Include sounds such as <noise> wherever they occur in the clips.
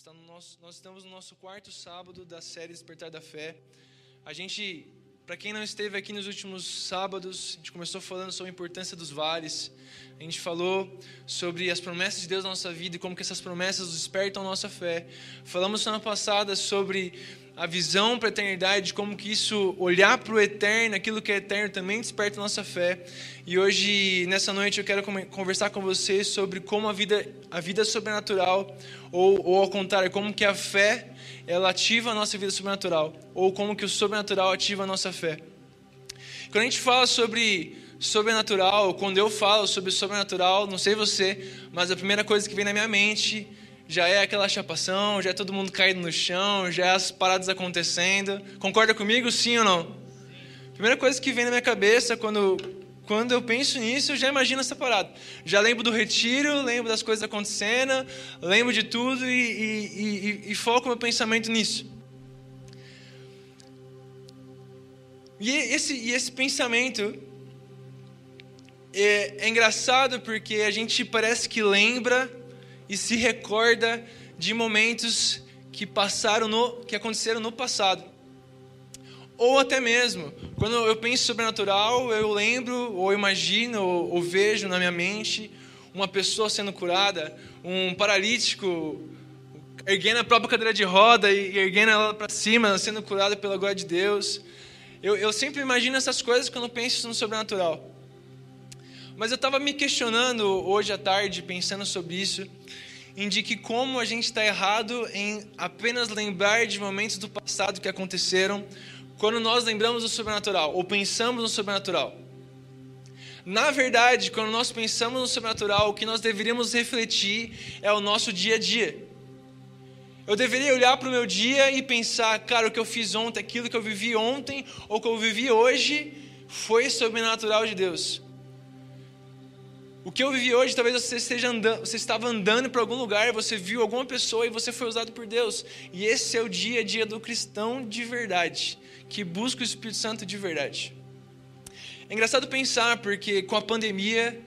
está no nosso, nós estamos no nosso quarto sábado da série Despertar da Fé. A gente, para quem não esteve aqui nos últimos sábados, a gente começou falando sobre a importância dos vales. A gente falou sobre as promessas de Deus na nossa vida e como que essas promessas despertam nossa fé. Falamos semana passada sobre a visão para a eternidade, como que isso, olhar para o eterno, aquilo que é eterno também desperta nossa fé. E hoje, nessa noite, eu quero conversar com vocês sobre como a vida, a vida sobrenatural, ou, ou ao contrário, como que a fé, ela ativa a nossa vida sobrenatural, ou como que o sobrenatural ativa a nossa fé. Quando a gente fala sobre sobrenatural, quando eu falo sobre sobrenatural, não sei você, mas a primeira coisa que vem na minha mente já é aquela chapação, já é todo mundo caído no chão, já é as paradas acontecendo. Concorda comigo, sim ou não? Primeira coisa que vem na minha cabeça quando, quando eu penso nisso, eu já imagino essa parada. Já lembro do retiro, lembro das coisas acontecendo, lembro de tudo e, e, e, e foco meu pensamento nisso. E esse, e esse pensamento é, é engraçado porque a gente parece que lembra e se recorda de momentos que passaram no que aconteceram no passado. Ou até mesmo, quando eu penso sobrenatural, eu lembro, ou imagino, ou, ou vejo na minha mente uma pessoa sendo curada, um paralítico erguendo a própria cadeira de roda e erguendo ela para cima, sendo curada pela glória de Deus. Eu, eu sempre imagino essas coisas quando penso no sobrenatural. Mas eu estava me questionando hoje à tarde, pensando sobre isso, indique como a gente está errado em apenas lembrar de momentos do passado que aconteceram quando nós lembramos do sobrenatural ou pensamos no sobrenatural. Na verdade, quando nós pensamos no sobrenatural, o que nós deveríamos refletir é o nosso dia a dia. Eu deveria olhar para o meu dia e pensar, cara, o que eu fiz ontem, aquilo que eu vivi ontem ou que eu vivi hoje, foi sobrenatural de Deus. O que eu vivi hoje, talvez você esteja andando, você estava andando para algum lugar, você viu alguma pessoa e você foi usado por Deus. E esse é o dia a dia do cristão de verdade, que busca o Espírito Santo de verdade. É engraçado pensar, porque com a pandemia,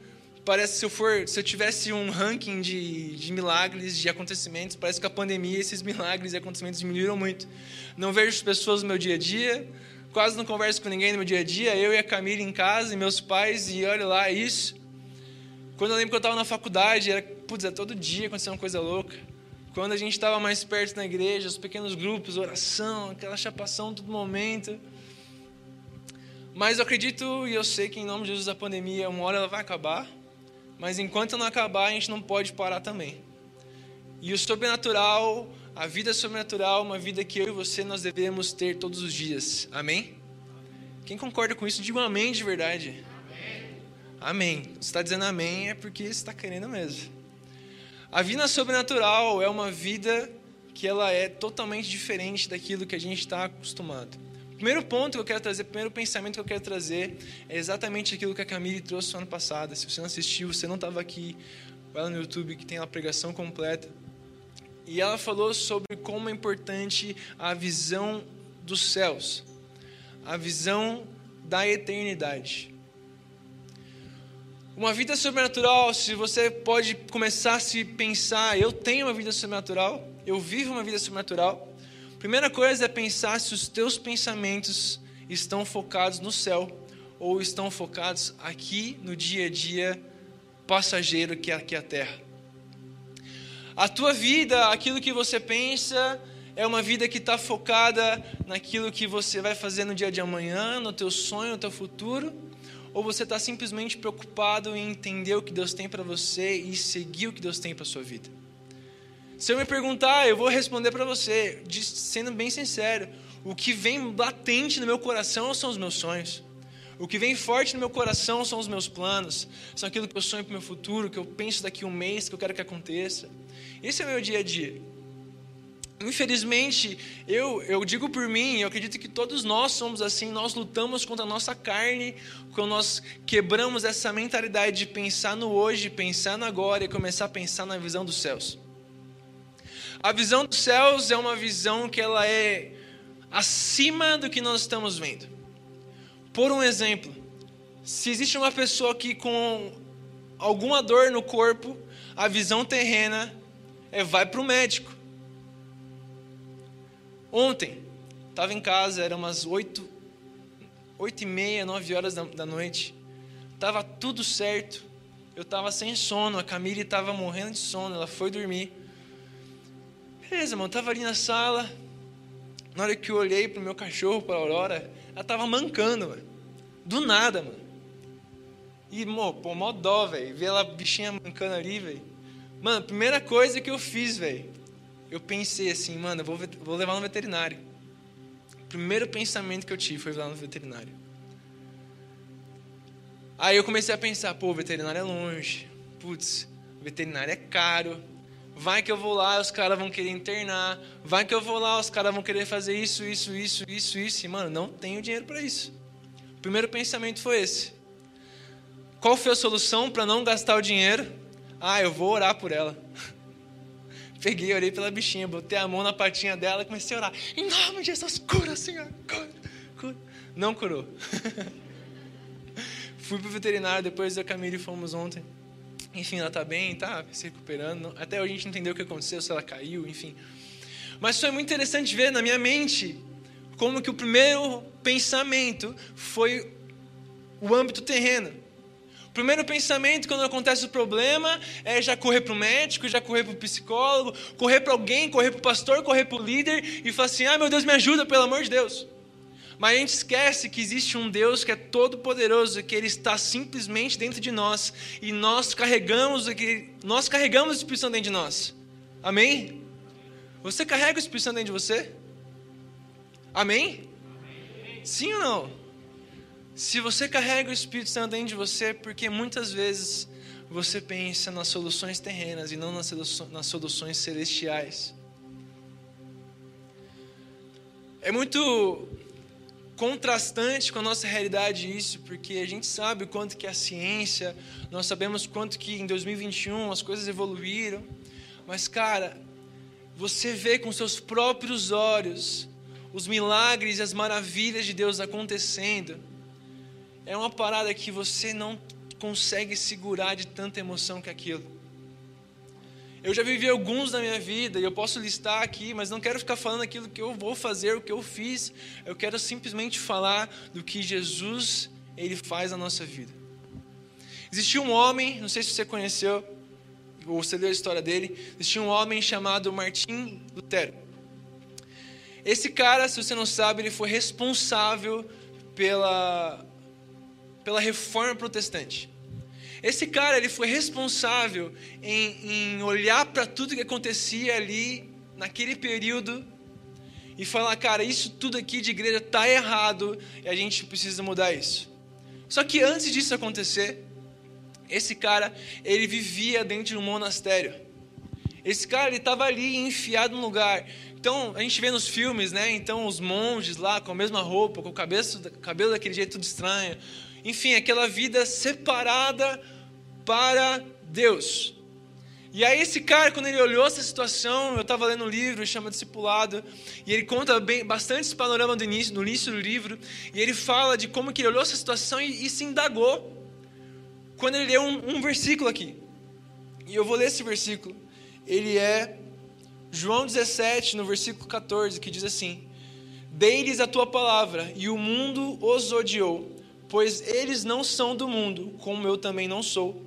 parece se eu for, se eu tivesse um ranking de, de milagres, de acontecimentos, parece que a pandemia, esses milagres e acontecimentos diminuíram muito. Não vejo as pessoas no meu dia a dia, quase não converso com ninguém no meu dia a dia, eu e a Camila em casa, e meus pais, e olha lá, isso. Quando eu lembro que eu estava na faculdade, era, putz, era todo dia acontecendo uma coisa louca. Quando a gente estava mais perto na igreja, os pequenos grupos, oração, aquela chapação todo momento. Mas eu acredito e eu sei que em nome de Jesus a pandemia, uma hora ela vai acabar. Mas enquanto não acabar, a gente não pode parar também. E o sobrenatural, a vida sobrenatural, uma vida que eu e você nós devemos ter todos os dias. Amém? Quem concorda com isso, diga um amém de verdade. Amém. Você está dizendo amém é porque você está querendo mesmo. A vida sobrenatural é uma vida que ela é totalmente diferente daquilo que a gente está acostumado. O primeiro ponto que eu quero trazer, o primeiro pensamento que eu quero trazer é exatamente aquilo que a Camille trouxe no ano passado. Se você não assistiu, você não estava aqui, vai lá no YouTube que tem a pregação completa. E ela falou sobre como é importante a visão dos céus, a visão da eternidade. Uma vida sobrenatural, se você pode começar a se pensar, eu tenho uma vida sobrenatural, eu vivo uma vida sobrenatural. Primeira coisa é pensar se os teus pensamentos estão focados no céu ou estão focados aqui no dia a dia passageiro que é aqui a terra. A tua vida, aquilo que você pensa, é uma vida que está focada naquilo que você vai fazer no dia de amanhã, no teu sonho, no teu futuro ou você está simplesmente preocupado em entender o que Deus tem para você e seguir o que Deus tem para sua vida? Se eu me perguntar, eu vou responder para você, sendo bem sincero. O que vem latente no meu coração são os meus sonhos. O que vem forte no meu coração são os meus planos, são aquilo que eu sonho para o meu futuro, que eu penso daqui a um mês, que eu quero que aconteça. Esse é o meu dia a dia. Infelizmente, eu, eu digo por mim, eu acredito que todos nós somos assim, nós lutamos contra a nossa carne, quando nós quebramos essa mentalidade de pensar no hoje, pensar no agora e começar a pensar na visão dos céus. A visão dos céus é uma visão que ela é acima do que nós estamos vendo. Por um exemplo, se existe uma pessoa aqui com alguma dor no corpo, a visão terrena é vai para o médico. Ontem, estava em casa, era umas oito, oito e meia, nove horas da, da noite. Tava tudo certo. Eu estava sem sono, a Camille estava morrendo de sono, ela foi dormir. Beleza, mano, tava ali na sala. Na hora que eu olhei pro meu cachorro, pra Aurora, ela tava mancando, mano. Do nada, mano. E, pô, mó dó, velho. Ver ela bichinha mancando ali, velho. Mano, primeira coisa que eu fiz, velho, eu pensei assim, mano, eu vou, vou levar no veterinário. O primeiro pensamento que eu tive foi levar no veterinário. Aí eu comecei a pensar, pô, veterinário é longe. Putz, veterinário é caro. Vai que eu vou lá, os caras vão querer internar. Vai que eu vou lá, os caras vão querer fazer isso, isso, isso, isso, isso. E, mano, não tenho dinheiro para isso. O primeiro pensamento foi esse. Qual foi a solução para não gastar o dinheiro? Ah, eu vou orar por ela. <laughs> Peguei, orei pela bichinha, botei a mão na patinha dela e comecei a orar. Em nome de Jesus, cura, Senhor, cura, cura. Não curou. <laughs> Fui pro veterinário depois da Camille fomos ontem. Enfim, ela tá bem, tá se recuperando. Até hoje a gente entendeu o que aconteceu, se ela caiu, enfim. Mas foi muito interessante ver na minha mente como que o primeiro pensamento foi o âmbito terreno. Primeiro pensamento quando acontece o problema é já correr para o médico, já correr para o psicólogo, correr para alguém, correr para o pastor, correr para o líder e falar assim: ah, meu Deus, me ajuda, pelo amor de Deus. Mas a gente esquece que existe um Deus que é todo poderoso, que ele está simplesmente dentro de nós e nós carregamos nós carregamos o Espírito Santo dentro de nós. Amém? Você carrega o Espírito Santo dentro de você? Amém? Sim ou não? Se você carrega o Espírito Santo dentro de você, porque muitas vezes você pensa nas soluções terrenas e não nas soluções celestiais. É muito contrastante com a nossa realidade isso, porque a gente sabe o quanto que a ciência, nós sabemos quanto que em 2021 as coisas evoluíram, mas cara, você vê com seus próprios olhos os milagres e as maravilhas de Deus acontecendo. É uma parada que você não consegue segurar de tanta emoção que aquilo. Eu já vivi alguns na minha vida e eu posso listar aqui, mas não quero ficar falando aquilo que eu vou fazer, o que eu fiz. Eu quero simplesmente falar do que Jesus ele faz na nossa vida. Existia um homem, não sei se você conheceu ou você leu a história dele. Existia um homem chamado Martim Lutero. Esse cara, se você não sabe, ele foi responsável pela pela reforma protestante. Esse cara ele foi responsável em, em olhar para tudo que acontecia ali naquele período e falar, cara, isso tudo aqui de igreja está errado e a gente precisa mudar isso. Só que antes disso acontecer, esse cara ele vivia dentro de um monastério. Esse cara ele estava ali enfiado num lugar. Então a gente vê nos filmes, né? Então os monges lá com a mesma roupa, com o cabelo, cabelo daquele jeito tudo estranho. Enfim, aquela vida separada para Deus. E aí esse cara, quando ele olhou essa situação, eu estava lendo um livro, chama Discipulado, e ele conta bem, bastante esse panorama do início, no início do livro, e ele fala de como que ele olhou essa situação e, e se indagou, quando ele leu um, um versículo aqui. E eu vou ler esse versículo. Ele é João 17, no versículo 14, que diz assim: Dei-lhes a tua palavra, e o mundo os odiou, pois eles não são do mundo, como eu também não sou.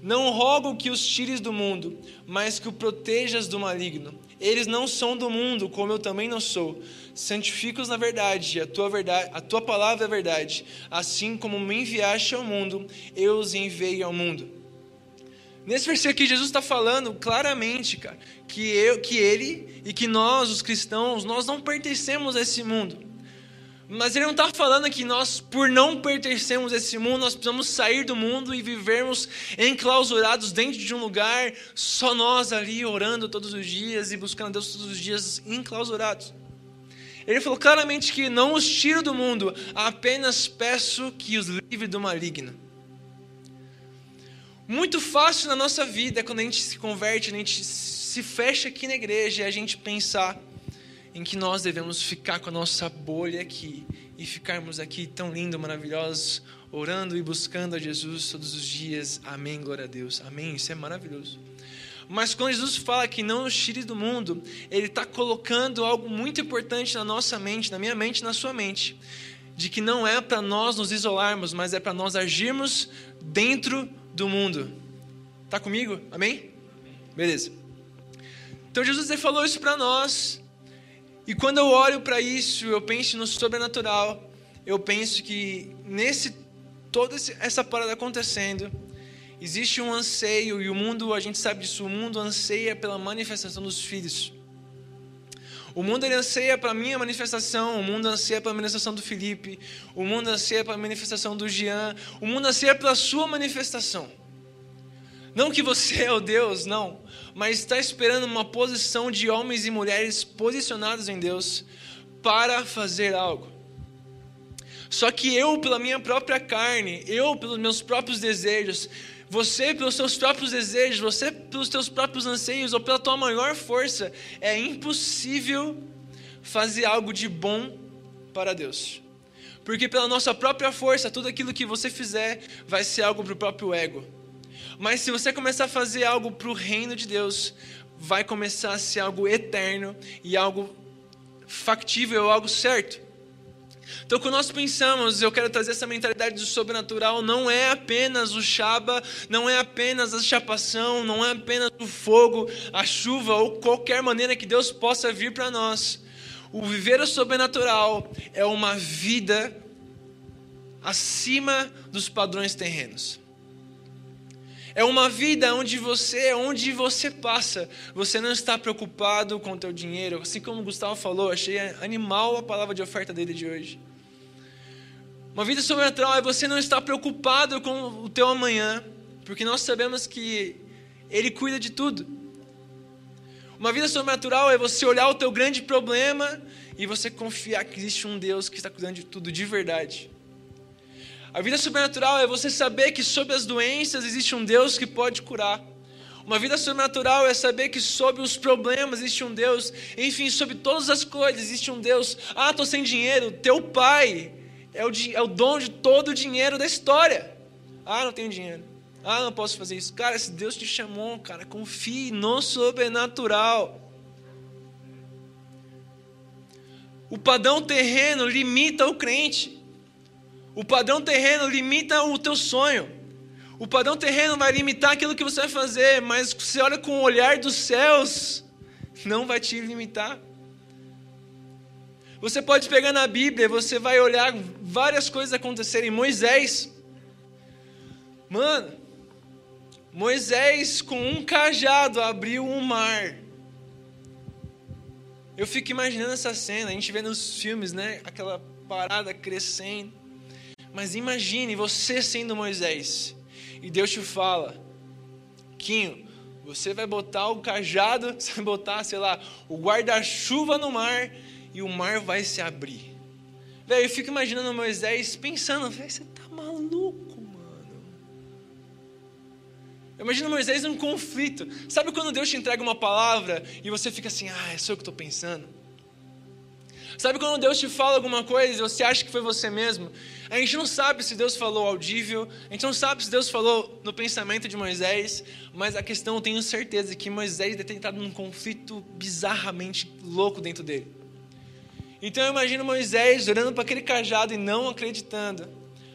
Não rogo que os tires do mundo, mas que o protejas do maligno. Eles não são do mundo, como eu também não sou. Santifica-os na verdade, a tua verdade, a tua palavra é verdade. Assim como me enviaste ao mundo, eu os enviei ao mundo. Nesse versículo aqui, Jesus está falando claramente, cara, que eu, que ele e que nós, os cristãos, nós não pertencemos a esse mundo. Mas ele não está falando que nós, por não pertencermos a esse mundo, nós precisamos sair do mundo e vivermos enclausurados dentro de um lugar, só nós ali orando todos os dias e buscando Deus todos os dias enclausurados. Ele falou claramente que não os tiro do mundo, apenas peço que os livre do maligno. Muito fácil na nossa vida quando a gente se converte, a gente se fecha aqui na igreja e a gente pensar em que nós devemos ficar com a nossa bolha aqui e ficarmos aqui tão lindos, maravilhosos, orando e buscando a Jesus todos os dias. Amém, glória a Deus. Amém, isso é maravilhoso. Mas quando Jesus fala que não nos tire do mundo, Ele está colocando algo muito importante na nossa mente, na minha mente, na sua mente, de que não é para nós nos isolarmos, mas é para nós agirmos dentro do mundo. Tá comigo? Amém? Beleza. Então Jesus falou isso para nós. E quando eu olho para isso, eu penso no sobrenatural. Eu penso que nesse toda essa parada acontecendo, existe um anseio e o mundo, a gente sabe disso, o mundo anseia pela manifestação dos filhos. O mundo ele anseia para a minha manifestação, o mundo anseia pela manifestação do Felipe, o mundo anseia pela manifestação do Jean, o mundo anseia pela sua manifestação. Não que você é o Deus, não, mas está esperando uma posição de homens e mulheres posicionados em Deus para fazer algo. Só que eu, pela minha própria carne, eu, pelos meus próprios desejos, você, pelos seus próprios desejos, você, pelos seus próprios anseios ou pela tua maior força, é impossível fazer algo de bom para Deus. Porque pela nossa própria força, tudo aquilo que você fizer vai ser algo para o próprio ego. Mas se você começar a fazer algo para o reino de Deus, vai começar a ser algo eterno e algo factível, algo certo. Então, quando nós pensamos, eu quero trazer essa mentalidade do sobrenatural, não é apenas o chaba, não é apenas a chapação, não é apenas o fogo, a chuva ou qualquer maneira que Deus possa vir para nós. O viver o sobrenatural é uma vida acima dos padrões terrenos. É uma vida onde você, onde você passa, você não está preocupado com o teu dinheiro. Assim como o Gustavo falou, achei animal a palavra de oferta dele de hoje. Uma vida sobrenatural é você não estar preocupado com o teu amanhã, porque nós sabemos que Ele cuida de tudo. Uma vida sobrenatural é você olhar o teu grande problema e você confiar que existe um Deus que está cuidando de tudo de verdade. A vida sobrenatural é você saber que sobre as doenças existe um Deus que pode curar. Uma vida sobrenatural é saber que sobre os problemas existe um Deus. Enfim, sobre todas as coisas existe um Deus. Ah, estou sem dinheiro. Teu pai é o, é o dono de todo o dinheiro da história. Ah, não tenho dinheiro. Ah, não posso fazer isso. Cara, se Deus te chamou, cara, confie no sobrenatural. O padrão terreno limita o crente. O padrão terreno limita o teu sonho. O padrão terreno vai limitar aquilo que você vai fazer, mas você olha com o olhar dos céus, não vai te limitar. Você pode pegar na Bíblia, você vai olhar várias coisas acontecerem. Moisés, mano, Moisés com um cajado abriu um mar. Eu fico imaginando essa cena, a gente vê nos filmes, né? Aquela parada crescendo. Mas imagine você sendo Moisés e Deus te fala: Quinho, você vai botar o cajado, <laughs> você vai botar, sei lá, o guarda-chuva no mar e o mar vai se abrir. Velho, eu fico imaginando Moisés pensando: você tá maluco, mano. Eu imagino Moisés num conflito. Sabe quando Deus te entrega uma palavra e você fica assim: ah, é só o que estou pensando? Sabe quando Deus te fala alguma coisa e você acha que foi você mesmo? A gente não sabe se Deus falou audível, a gente não sabe se Deus falou no pensamento de Moisés, mas a questão eu tenho certeza que Moisés deve ter entrado num conflito bizarramente louco dentro dele. Então eu imagino Moisés olhando para aquele cajado e não acreditando,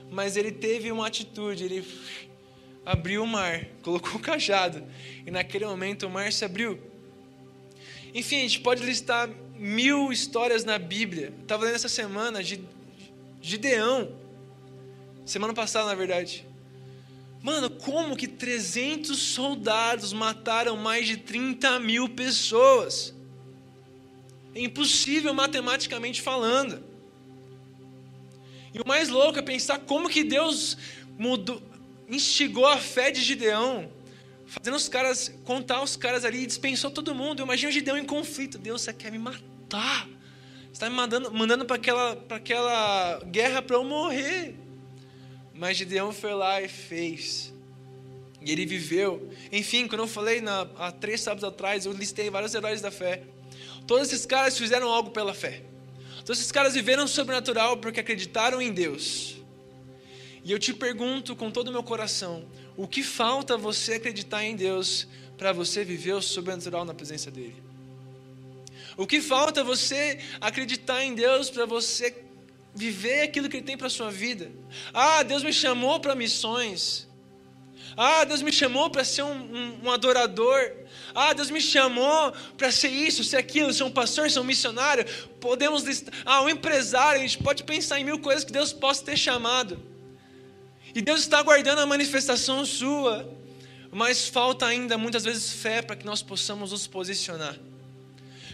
mas ele teve uma atitude, ele abriu o mar, <laughs> colocou o cajado, e naquele momento o mar se abriu. Enfim, a gente pode listar mil histórias na Bíblia. Estava lendo essa semana de Gideão. Semana passada, na verdade. Mano, como que 300 soldados mataram mais de 30 mil pessoas? É impossível matematicamente falando. E o mais louco é pensar como que Deus mudou, instigou a fé de Gideão, fazendo os caras, contar os caras ali e dispensou todo mundo. Imagina o Gideão em conflito. Deus, você quer me matar? Você está me mandando, mandando para aquela, aquela guerra para eu morrer. Mas Gideão foi lá e fez. E ele viveu. Enfim, quando eu falei na, há três sábados atrás, eu listei vários heróis da fé. Todos esses caras fizeram algo pela fé. Todos esses caras viveram sobrenatural porque acreditaram em Deus. E eu te pergunto com todo o meu coração: o que falta você acreditar em Deus para você viver o sobrenatural na presença dele? O que falta você acreditar em Deus para você viver aquilo que Ele tem para a sua vida? Ah, Deus me chamou para missões. Ah, Deus me chamou para ser um, um, um, adorador. Ah, Deus me chamou para ser isso, ser aquilo, ser um pastor, ser um missionário. Podemos listar. Ah, um empresário. A gente pode pensar em mil coisas que Deus possa ter chamado. E Deus está aguardando a manifestação sua. Mas falta ainda muitas vezes fé para que nós possamos nos posicionar.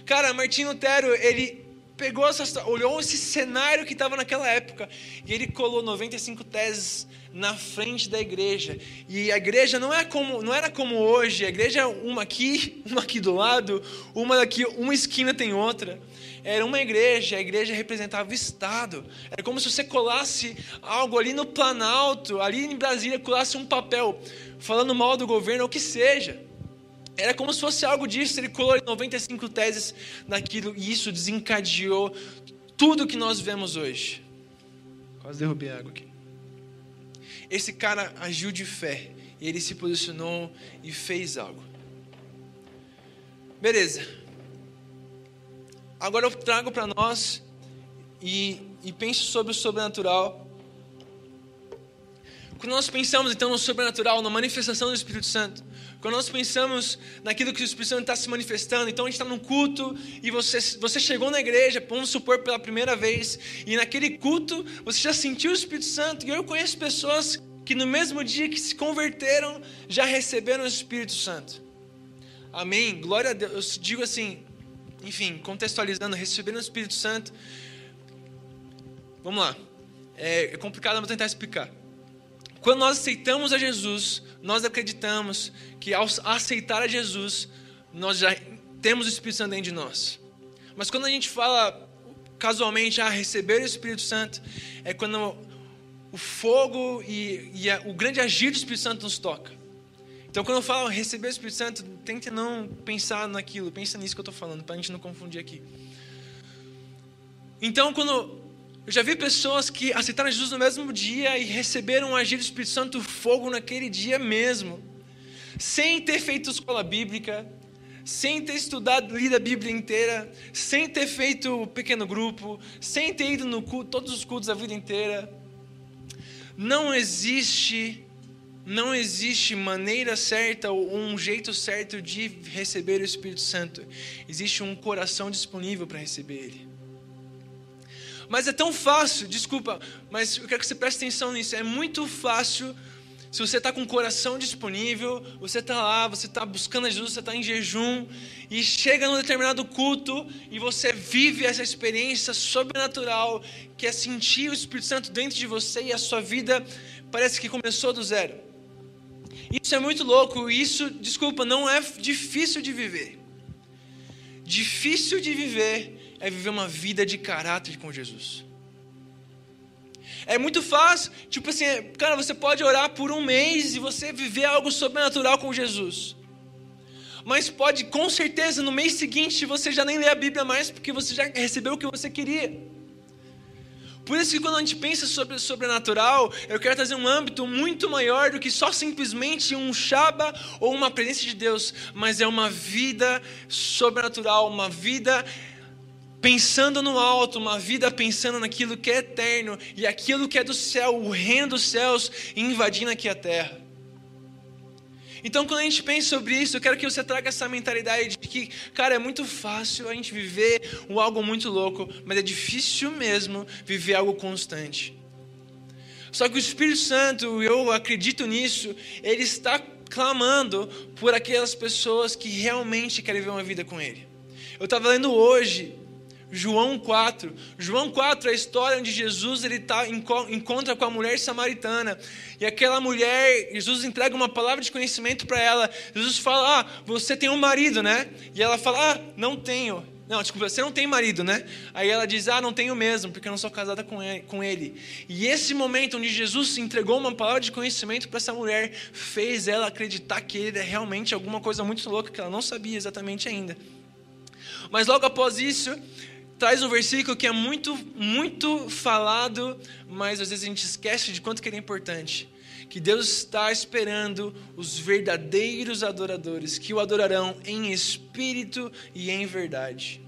Cara, Martinho Lutero, ele pegou essa, olhou esse cenário que estava naquela época e ele colou 95 teses na frente da igreja. E a igreja não é como, não era como hoje, a igreja é uma aqui, <laughs> uma aqui do lado, uma daqui, uma esquina tem outra. Era uma igreja, a igreja representava o Estado. Era como se você colasse algo ali no Planalto, ali em Brasília, colasse um papel falando mal do governo, ou que seja. Era como se fosse algo disso, ele colou 95 teses naquilo e isso desencadeou tudo que nós vemos hoje. Quase derrubei água aqui. Esse cara agiu de fé e ele se posicionou e fez algo. Beleza. Agora eu trago para nós e, e penso sobre o sobrenatural. Quando nós pensamos então no sobrenatural, na manifestação do Espírito Santo, quando nós pensamos naquilo que o Espírito Santo está se manifestando, então a gente está num culto e você, você chegou na igreja, vamos supor, pela primeira vez, e naquele culto você já sentiu o Espírito Santo, e eu conheço pessoas que no mesmo dia que se converteram já receberam o Espírito Santo. Amém? Glória a Deus. Eu digo assim, enfim, contextualizando, receberam o Espírito Santo. Vamos lá. É, é complicado, mas vou tentar explicar. Quando nós aceitamos a Jesus, nós acreditamos que ao aceitar a Jesus, nós já temos o Espírito Santo dentro de nós. Mas quando a gente fala casualmente, a receber o Espírito Santo, é quando o fogo e, e a, o grande agir do Espírito Santo nos toca. Então, quando eu falo receber o Espírito Santo, tente não pensar naquilo, pensa nisso que eu estou falando, para a gente não confundir aqui. Então, quando eu já vi pessoas que aceitaram Jesus no mesmo dia e receberam o agir do Espírito Santo fogo naquele dia mesmo, sem ter feito escola bíblica, sem ter estudado, lido a Bíblia inteira, sem ter feito pequeno grupo, sem ter ido no culto, todos os cultos a vida inteira. Não existe, não existe maneira certa ou um jeito certo de receber o Espírito Santo. Existe um coração disponível para receber ele. Mas é tão fácil, desculpa, mas eu quero que você preste atenção nisso. É muito fácil, se você está com o coração disponível, você está lá, você está buscando a Jesus, você está em jejum, e chega num determinado culto e você vive essa experiência sobrenatural, que é sentir o Espírito Santo dentro de você e a sua vida parece que começou do zero. Isso é muito louco, isso, desculpa, não é difícil de viver. Difícil de viver é viver uma vida de caráter com Jesus. É muito fácil, tipo assim, cara, você pode orar por um mês e você viver algo sobrenatural com Jesus. Mas pode, com certeza, no mês seguinte você já nem lê a Bíblia mais porque você já recebeu o que você queria. Por isso que quando a gente pensa sobre o sobrenatural, eu quero trazer um âmbito muito maior do que só simplesmente um Shaba ou uma presença de Deus, mas é uma vida sobrenatural, uma vida pensando no alto, uma vida pensando naquilo que é eterno e aquilo que é do céu, o reino dos céus invadindo aqui a terra. Então, quando a gente pensa sobre isso, eu quero que você traga essa mentalidade de que, cara, é muito fácil a gente viver um algo muito louco, mas é difícil mesmo viver algo constante. Só que o Espírito Santo, eu acredito nisso, ele está clamando por aquelas pessoas que realmente querem viver uma vida com Ele. Eu estava lendo hoje João 4. João 4 é a história onde Jesus ele tá, encontra com a mulher samaritana. E aquela mulher, Jesus entrega uma palavra de conhecimento para ela. Jesus fala: Ah, você tem um marido, né? E ela fala: Ah, não tenho. Não, desculpa, você não tem marido, né? Aí ela diz: Ah, não tenho mesmo, porque eu não sou casada com ele. E esse momento onde Jesus entregou uma palavra de conhecimento para essa mulher fez ela acreditar que ele é realmente alguma coisa muito louca que ela não sabia exatamente ainda. Mas logo após isso, traz um versículo que é muito, muito falado, mas às vezes a gente esquece de quanto que ele é importante. que Deus está esperando os verdadeiros adoradores, que o adorarão em espírito e em verdade.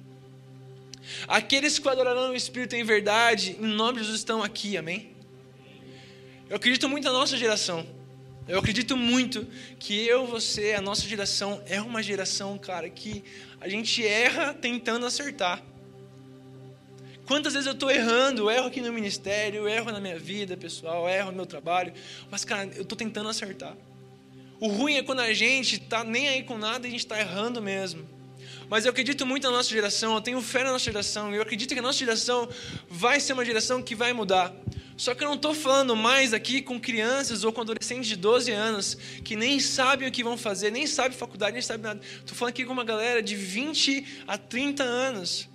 Aqueles que o adorarão em espírito e em verdade, em nome de Jesus, estão aqui, amém? Eu acredito muito na nossa geração. Eu acredito muito que eu, você, a nossa geração é uma geração, cara, que a gente erra tentando acertar. Quantas vezes eu estou errando, eu erro aqui no ministério, eu erro na minha vida pessoal, eu erro no meu trabalho, mas, cara, eu estou tentando acertar. O ruim é quando a gente está nem aí com nada e a gente está errando mesmo. Mas eu acredito muito na nossa geração, eu tenho fé na nossa geração, eu acredito que a nossa geração vai ser uma geração que vai mudar. Só que eu não estou falando mais aqui com crianças ou com adolescentes de 12 anos que nem sabem o que vão fazer, nem sabem faculdade, nem sabem nada. Estou falando aqui com uma galera de 20 a 30 anos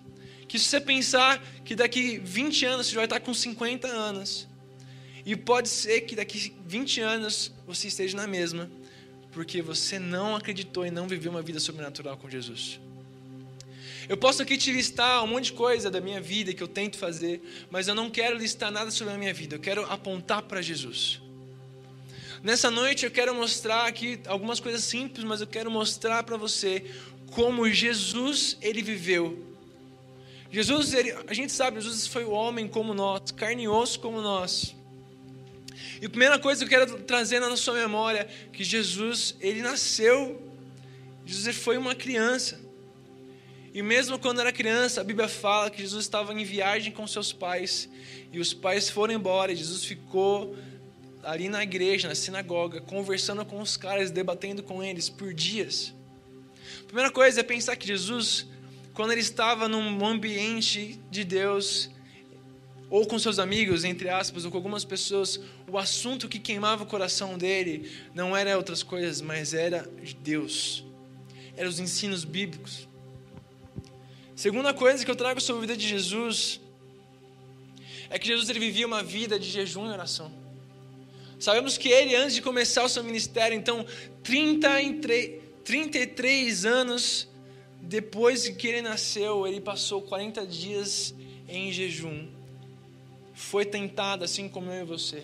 que se você pensar que daqui 20 anos você vai estar com 50 anos, e pode ser que daqui 20 anos você esteja na mesma, porque você não acreditou e não viveu uma vida sobrenatural com Jesus. Eu posso aqui te listar um monte de coisa da minha vida que eu tento fazer, mas eu não quero listar nada sobre a minha vida, eu quero apontar para Jesus. Nessa noite eu quero mostrar aqui algumas coisas simples, mas eu quero mostrar para você como Jesus ele viveu Jesus, ele, a gente sabe, Jesus foi o homem como nós, carne e osso como nós. E a primeira coisa que eu quero trazer na sua memória que Jesus, ele nasceu, Jesus foi uma criança. E mesmo quando era criança, a Bíblia fala que Jesus estava em viagem com seus pais, e os pais foram embora, e Jesus ficou ali na igreja, na sinagoga, conversando com os caras, debatendo com eles por dias. A primeira coisa é pensar que Jesus quando ele estava num ambiente de Deus, ou com seus amigos, entre aspas, ou com algumas pessoas, o assunto que queimava o coração dele não era outras coisas, mas era de Deus. Eram os ensinos bíblicos. Segunda coisa que eu trago sobre a vida de Jesus é que Jesus ele vivia uma vida de jejum e oração. Sabemos que ele, antes de começar o seu ministério, então, 33, 33 anos depois que ele nasceu, ele passou 40 dias em jejum. Foi tentado assim como eu e você.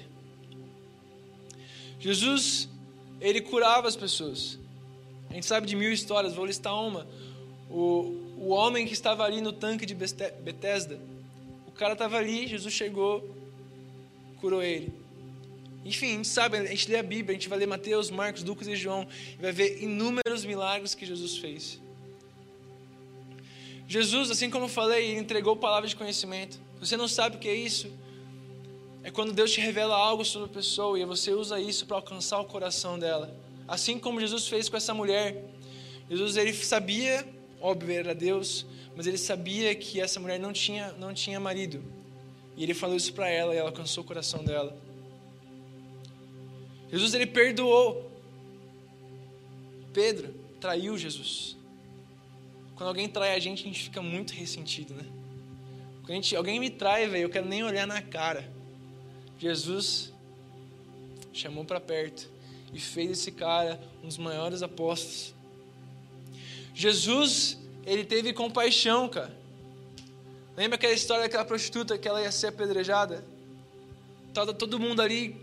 Jesus, ele curava as pessoas. A gente sabe de mil histórias, vou listar uma. O, o homem que estava ali no tanque de Betesda, o cara estava ali, Jesus chegou, curou ele. Enfim, a gente sabe, a gente lê a Bíblia, a gente vai ler Mateus, Marcos, Lucas e João, e vai ver inúmeros milagres que Jesus fez. Jesus, assim como eu falei, entregou palavras de conhecimento. Você não sabe o que é isso? É quando Deus te revela algo sobre a pessoa e você usa isso para alcançar o coração dela. Assim como Jesus fez com essa mulher. Jesus ele sabia, óbvio, era Deus, mas ele sabia que essa mulher não tinha, não tinha marido. E ele falou isso para ela e ela alcançou o coração dela. Jesus ele perdoou. Pedro traiu Jesus. Quando alguém trai a gente, a gente fica muito ressentido, né? Quando gente, alguém me trai, velho, eu quero nem olhar na cara. Jesus chamou para perto e fez esse cara um dos maiores apóstolos. Jesus, ele teve compaixão, cara. Lembra aquela história daquela prostituta que ela ia ser apedrejada? Tava todo mundo ali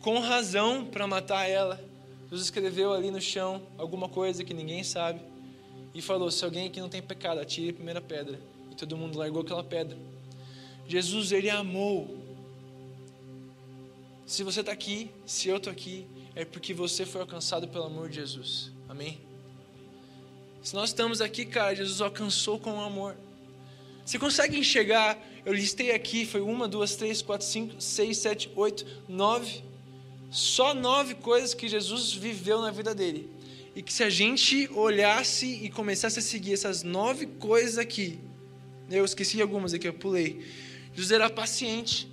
com razão para matar ela. Jesus escreveu ali no chão alguma coisa que ninguém sabe e falou: Se alguém aqui não tem pecado, atire a primeira pedra. E todo mundo largou aquela pedra. Jesus, ele amou. Se você está aqui, se eu estou aqui, é porque você foi alcançado pelo amor de Jesus. Amém? Se nós estamos aqui, cara, Jesus alcançou com o amor. Você consegue enxergar? Eu listei aqui, foi uma, duas, três, quatro, cinco, seis, sete, oito, nove. Só nove coisas que Jesus viveu na vida dele e que se a gente olhasse e começasse a seguir essas nove coisas aqui, eu esqueci algumas aqui, eu pulei. Jesus era paciente,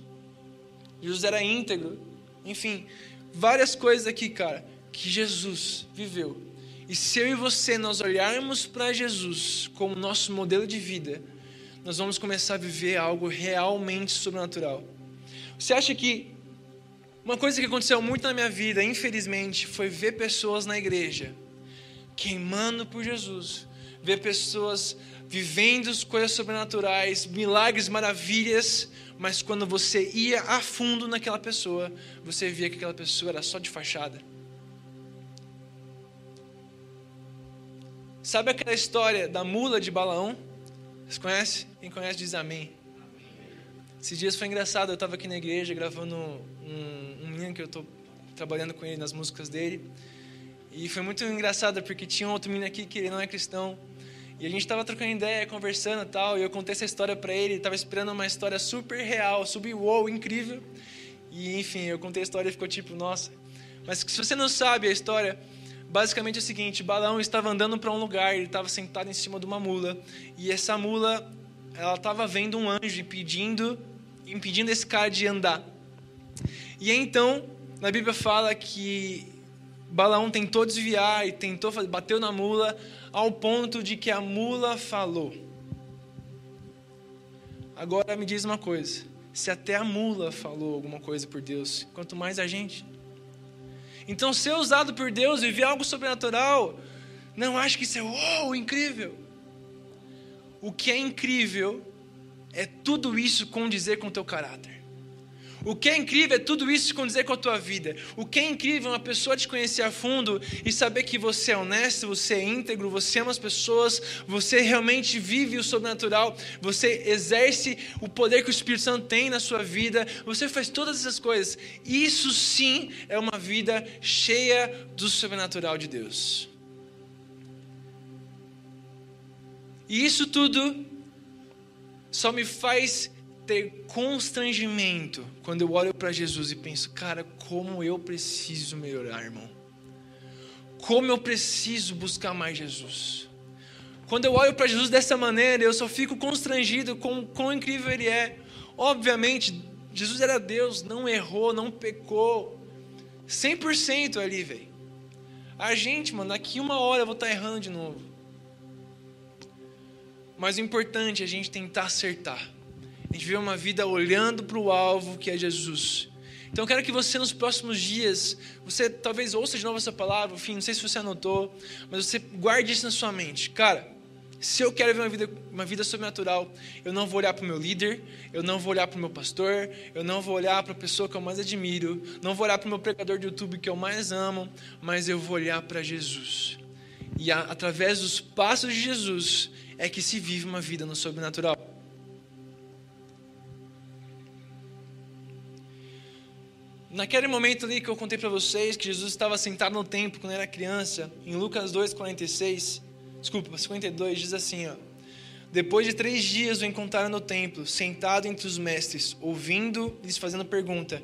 Jesus era íntegro, enfim, várias coisas aqui, cara, que Jesus viveu. E se eu e você nós olharmos para Jesus como nosso modelo de vida, nós vamos começar a viver algo realmente sobrenatural. Você acha que uma coisa que aconteceu muito na minha vida, infelizmente, foi ver pessoas na igreja queimando por Jesus, ver pessoas vivendo coisas sobrenaturais, milagres, maravilhas, mas quando você ia a fundo naquela pessoa, você via que aquela pessoa era só de fachada. Sabe aquela história da mula de Balaão? Vocês conhecem? Quem conhece diz amém. Esses dias foi engraçado, eu estava aqui na igreja gravando um, um menino que eu estou trabalhando com ele nas músicas dele. E foi muito engraçado porque tinha um outro menino aqui que ele não é cristão. E a gente estava trocando ideia, conversando e tal, e eu contei essa história para ele, estava esperando uma história super real, super wow, incrível. E enfim, eu contei a história e ficou tipo, nossa. Mas se você não sabe a história, basicamente é o seguinte: Balão estava andando para um lugar, ele estava sentado em cima de uma mula, e essa mula, ela estava vendo um anjo impedindo, impedindo esse cara de andar. E então, na Bíblia fala que Balaão tentou desviar e tentou bateu na mula ao ponto de que a mula falou. Agora me diz uma coisa: se até a mula falou alguma coisa por Deus, quanto mais a gente. Então, ser usado por Deus, viver algo sobrenatural, não acho que isso é uou, incrível. O que é incrível é tudo isso condizer com o teu caráter. O que é incrível é tudo isso condizer com a tua vida. O que é incrível é uma pessoa te conhecer a fundo e saber que você é honesto, você é íntegro, você ama as pessoas, você realmente vive o sobrenatural, você exerce o poder que o Espírito Santo tem na sua vida, você faz todas essas coisas. Isso sim é uma vida cheia do sobrenatural de Deus. E isso tudo só me faz ter constrangimento quando eu olho para Jesus e penso, cara, como eu preciso melhorar, irmão. Como eu preciso buscar mais Jesus. Quando eu olho para Jesus dessa maneira, eu só fico constrangido com quão incrível Ele é. Obviamente, Jesus era Deus, não errou, não pecou. 100% ali, velho. A gente, mano, daqui uma hora eu vou estar tá errando de novo. Mas o importante é a gente tentar acertar a gente vive uma vida olhando para o alvo que é Jesus. Então eu quero que você nos próximos dias, você talvez ouça de novo essa palavra, enfim, não sei se você anotou, mas você guarde isso na sua mente. Cara, se eu quero viver uma vida, uma vida sobrenatural, eu não vou olhar para o meu líder, eu não vou olhar para o meu pastor, eu não vou olhar para a pessoa que eu mais admiro, não vou olhar para o meu pregador de YouTube que eu mais amo, mas eu vou olhar para Jesus. E a, através dos passos de Jesus é que se vive uma vida no sobrenatural. Naquele momento ali que eu contei para vocês que Jesus estava sentado no templo quando era criança, em Lucas 2:46, desculpa, 52 diz assim, ó: Depois de três dias o encontraram no templo, sentado entre os mestres, ouvindo lhes fazendo pergunta.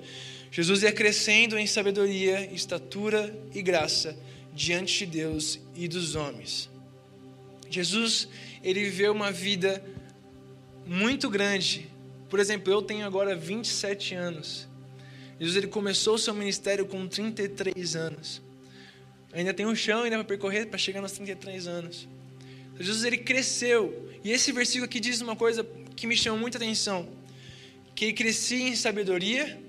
Jesus ia crescendo em sabedoria, estatura e graça diante de Deus e dos homens. Jesus, ele viveu uma vida muito grande. Por exemplo, eu tenho agora 27 anos. Jesus ele começou o seu ministério com 33 anos. Ainda tem um chão ainda para percorrer para chegar nos 33 anos. Então, Jesus ele cresceu. E esse versículo aqui diz uma coisa que me chamou muita atenção. Que ele crescia em sabedoria,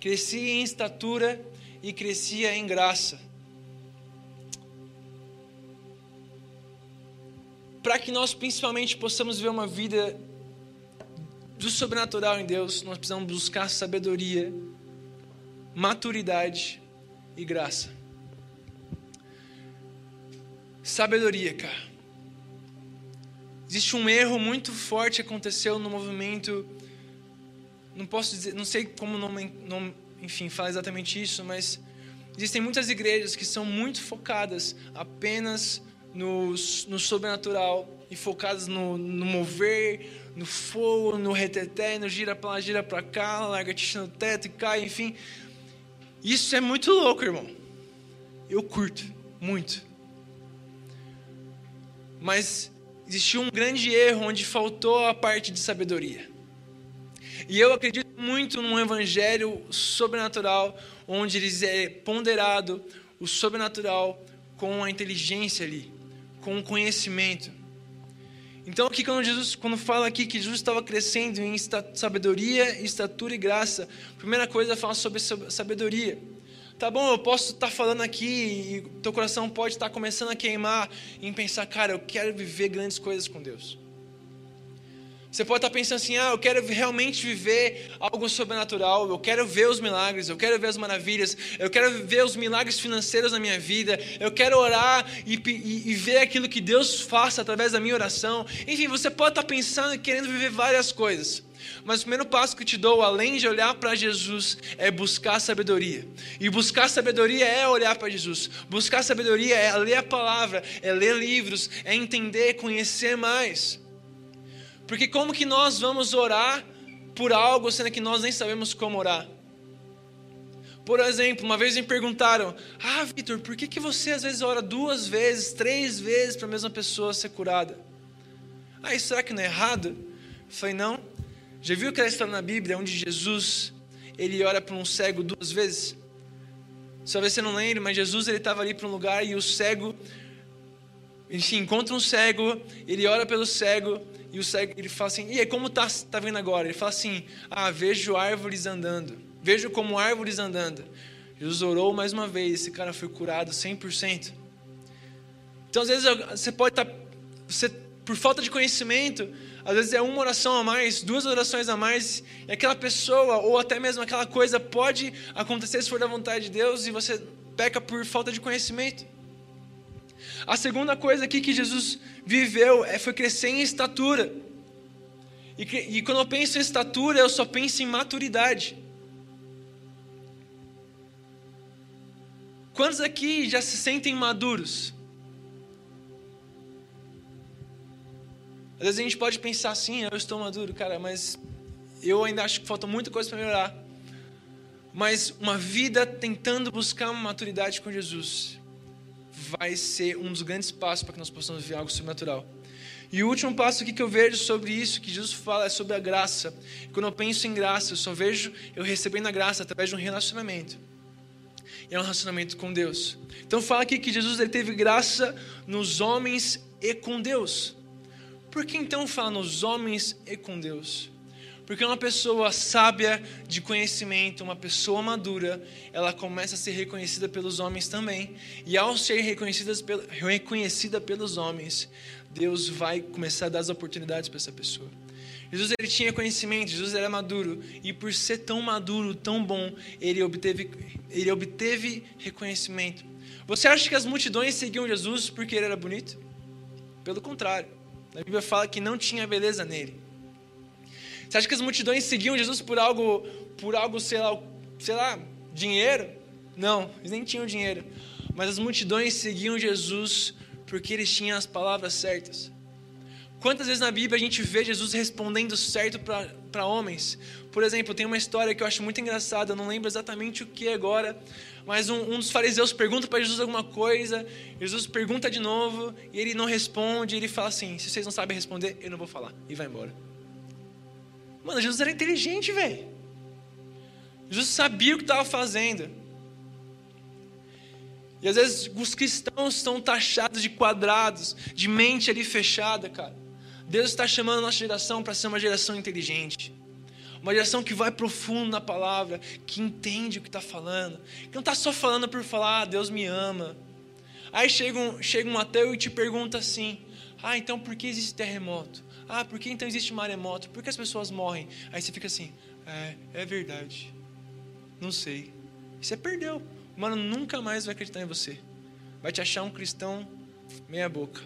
crescia em estatura e crescia em graça. Para que nós principalmente possamos ver uma vida do sobrenatural em Deus, nós precisamos buscar sabedoria, maturidade e graça. Sabedoria, cara. Existe um erro muito forte que aconteceu no movimento. Não posso dizer, não sei como não enfim, fala exatamente isso, mas existem muitas igrejas que são muito focadas apenas no, no sobrenatural e focadas no, no mover, no fogo, no reteté, no gira para lá, gira para cá, larga no teto e cai, enfim. Isso é muito louco, irmão. Eu curto muito. Mas existiu um grande erro onde faltou a parte de sabedoria. E eu acredito muito num evangelho sobrenatural, onde eles é ponderado o sobrenatural com a inteligência ali, com o conhecimento. Então, aqui quando Jesus, quando fala aqui que Jesus estava crescendo em sabedoria, estatura e graça, a primeira coisa é falar sobre sabedoria. Tá bom, eu posso estar tá falando aqui e teu coração pode estar tá começando a queimar em pensar, cara, eu quero viver grandes coisas com Deus. Você pode estar pensando assim: ah, eu quero realmente viver algo sobrenatural, eu quero ver os milagres, eu quero ver as maravilhas, eu quero ver os milagres financeiros na minha vida, eu quero orar e, e, e ver aquilo que Deus faça através da minha oração. Enfim, você pode estar pensando e querendo viver várias coisas. Mas o primeiro passo que te dou, além de olhar para Jesus, é buscar sabedoria. E buscar sabedoria é olhar para Jesus. Buscar sabedoria é ler a palavra, é ler livros, é entender, conhecer mais. Porque como que nós vamos orar por algo sendo que nós nem sabemos como orar? Por exemplo, uma vez me perguntaram: Ah, Vitor, por que, que você às vezes ora duas vezes, três vezes para a mesma pessoa ser curada? Ah, isso será que não é errado? Eu falei: Não. Já viu aquela história na Bíblia onde Jesus ele ora para um cego duas vezes? Talvez você não lembre, mas Jesus ele estava ali para um lugar e o cego, enfim, encontra um cego, ele ora pelo cego e o cego, ele fala assim, e aí, como tá, tá vendo agora? Ele fala assim, ah, vejo árvores andando. Vejo como árvores andando. Jesus orou mais uma vez, esse cara foi curado 100%. Então, às vezes, você pode estar, tá, você, por falta de conhecimento, às vezes é uma oração a mais, duas orações a mais, e aquela pessoa, ou até mesmo aquela coisa, pode acontecer se for da vontade de Deus, e você peca por falta de conhecimento. A segunda coisa aqui que Jesus viveu é, foi crescer em estatura. E, e quando eu penso em estatura, eu só penso em maturidade. Quantos aqui já se sentem maduros? Às vezes a gente pode pensar assim, eu estou maduro, cara, mas eu ainda acho que falta muita coisa para melhorar. Mas uma vida tentando buscar uma maturidade com Jesus vai ser um dos grandes passos para que nós possamos ver algo sobrenatural. E o último passo aqui que eu vejo sobre isso, que Jesus fala, é sobre a graça. quando eu penso em graça, eu só vejo eu recebendo a graça através de um relacionamento. E é um relacionamento com Deus. Então fala aqui que Jesus ele teve graça nos homens e com Deus. Por que então fala nos homens e com Deus? Porque uma pessoa sábia de conhecimento, uma pessoa madura, ela começa a ser reconhecida pelos homens também. E ao ser reconhecida, pelos homens, Deus vai começar a dar as oportunidades para essa pessoa. Jesus ele tinha conhecimento, Jesus era maduro, e por ser tão maduro, tão bom, ele obteve, ele obteve reconhecimento. Você acha que as multidões seguiam Jesus porque ele era bonito? Pelo contrário, a Bíblia fala que não tinha beleza nele. Você acha que as multidões seguiam Jesus por algo, por algo, sei lá, sei lá, dinheiro? Não, eles nem tinham dinheiro. Mas as multidões seguiam Jesus porque eles tinham as palavras certas. Quantas vezes na Bíblia a gente vê Jesus respondendo certo para homens? Por exemplo, tem uma história que eu acho muito engraçada, eu não lembro exatamente o que agora, mas um, um dos fariseus pergunta para Jesus alguma coisa, Jesus pergunta de novo e ele não responde, ele fala assim: se vocês não sabem responder, eu não vou falar, e vai embora. Mano, Jesus era inteligente, velho. Jesus sabia o que estava fazendo. E às vezes os cristãos estão taxados de quadrados, de mente ali fechada, cara. Deus está chamando a nossa geração para ser uma geração inteligente. Uma geração que vai profundo na palavra, que entende o que está falando. Que não está só falando por falar, ah, Deus me ama. Aí chega um, chega um ateu e te pergunta assim: Ah, então por que existe terremoto? Ah, por que então existe maremoto? Por que as pessoas morrem? Aí você fica assim, é, é verdade. Não sei. E você perdeu. O mano nunca mais vai acreditar em você. Vai te achar um cristão meia boca.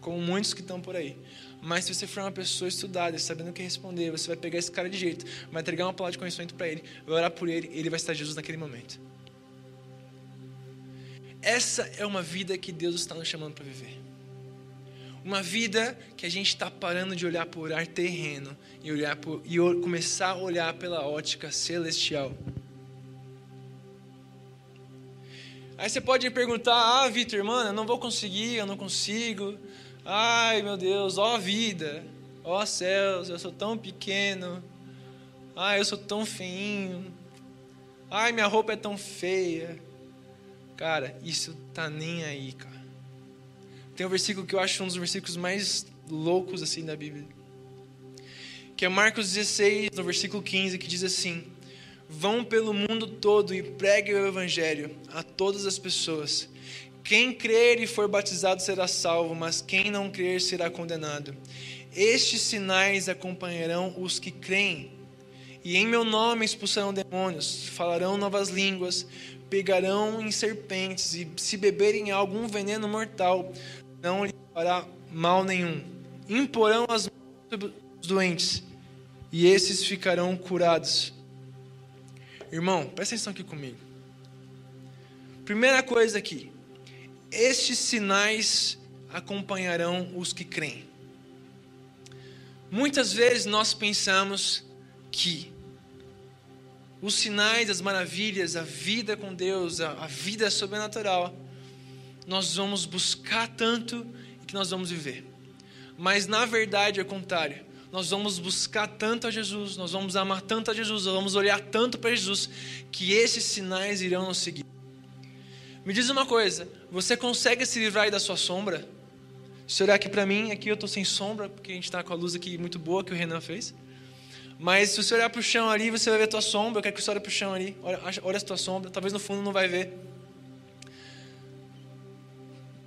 Como muitos que estão por aí. Mas se você for uma pessoa estudada, sabendo o que responder, você vai pegar esse cara de jeito, vai entregar uma palavra de conhecimento para ele, vai orar por ele, ele vai estar Jesus naquele momento. Essa é uma vida que Deus está nos chamando para viver. Uma vida que a gente está parando de olhar por ar terreno e, olhar por, e começar a olhar pela ótica celestial. Aí você pode me perguntar: Ah, Vitor, mano, eu não vou conseguir, eu não consigo. Ai, meu Deus, ó vida, ó céus, eu sou tão pequeno. Ai, eu sou tão feinho. Ai, minha roupa é tão feia. Cara, isso tá nem aí, cara. Tem um versículo que eu acho um dos versículos mais loucos assim da Bíblia. Que é Marcos 16, no versículo 15, que diz assim: Vão pelo mundo todo e preguem o evangelho a todas as pessoas. Quem crer e for batizado será salvo, mas quem não crer será condenado. Estes sinais acompanharão os que creem. E em meu nome expulsarão demônios, falarão novas línguas, pegarão em serpentes, e se beberem algum veneno mortal, não lhe fará mal nenhum. Imporão as mãos sobre os doentes, e esses ficarão curados. Irmão, presta atenção aqui comigo. Primeira coisa aqui. Estes sinais acompanharão os que creem. Muitas vezes nós pensamos que os sinais, as maravilhas, a vida com Deus, a, a vida sobrenatural, nós vamos buscar tanto que nós vamos viver. Mas na verdade é o contrário. Nós vamos buscar tanto a Jesus, nós vamos amar tanto a Jesus, nós vamos olhar tanto para Jesus, que esses sinais irão nos seguir. Me diz uma coisa, você consegue se livrar da sua sombra? Se olhar aqui para mim, aqui eu estou sem sombra, porque a gente está com a luz aqui muito boa que o Renan fez. Mas se você olhar para o chão ali, você vai ver a tua sombra. Eu quero que você olhe para o chão ali. Olha, olha a tua sombra. Talvez no fundo não vai ver.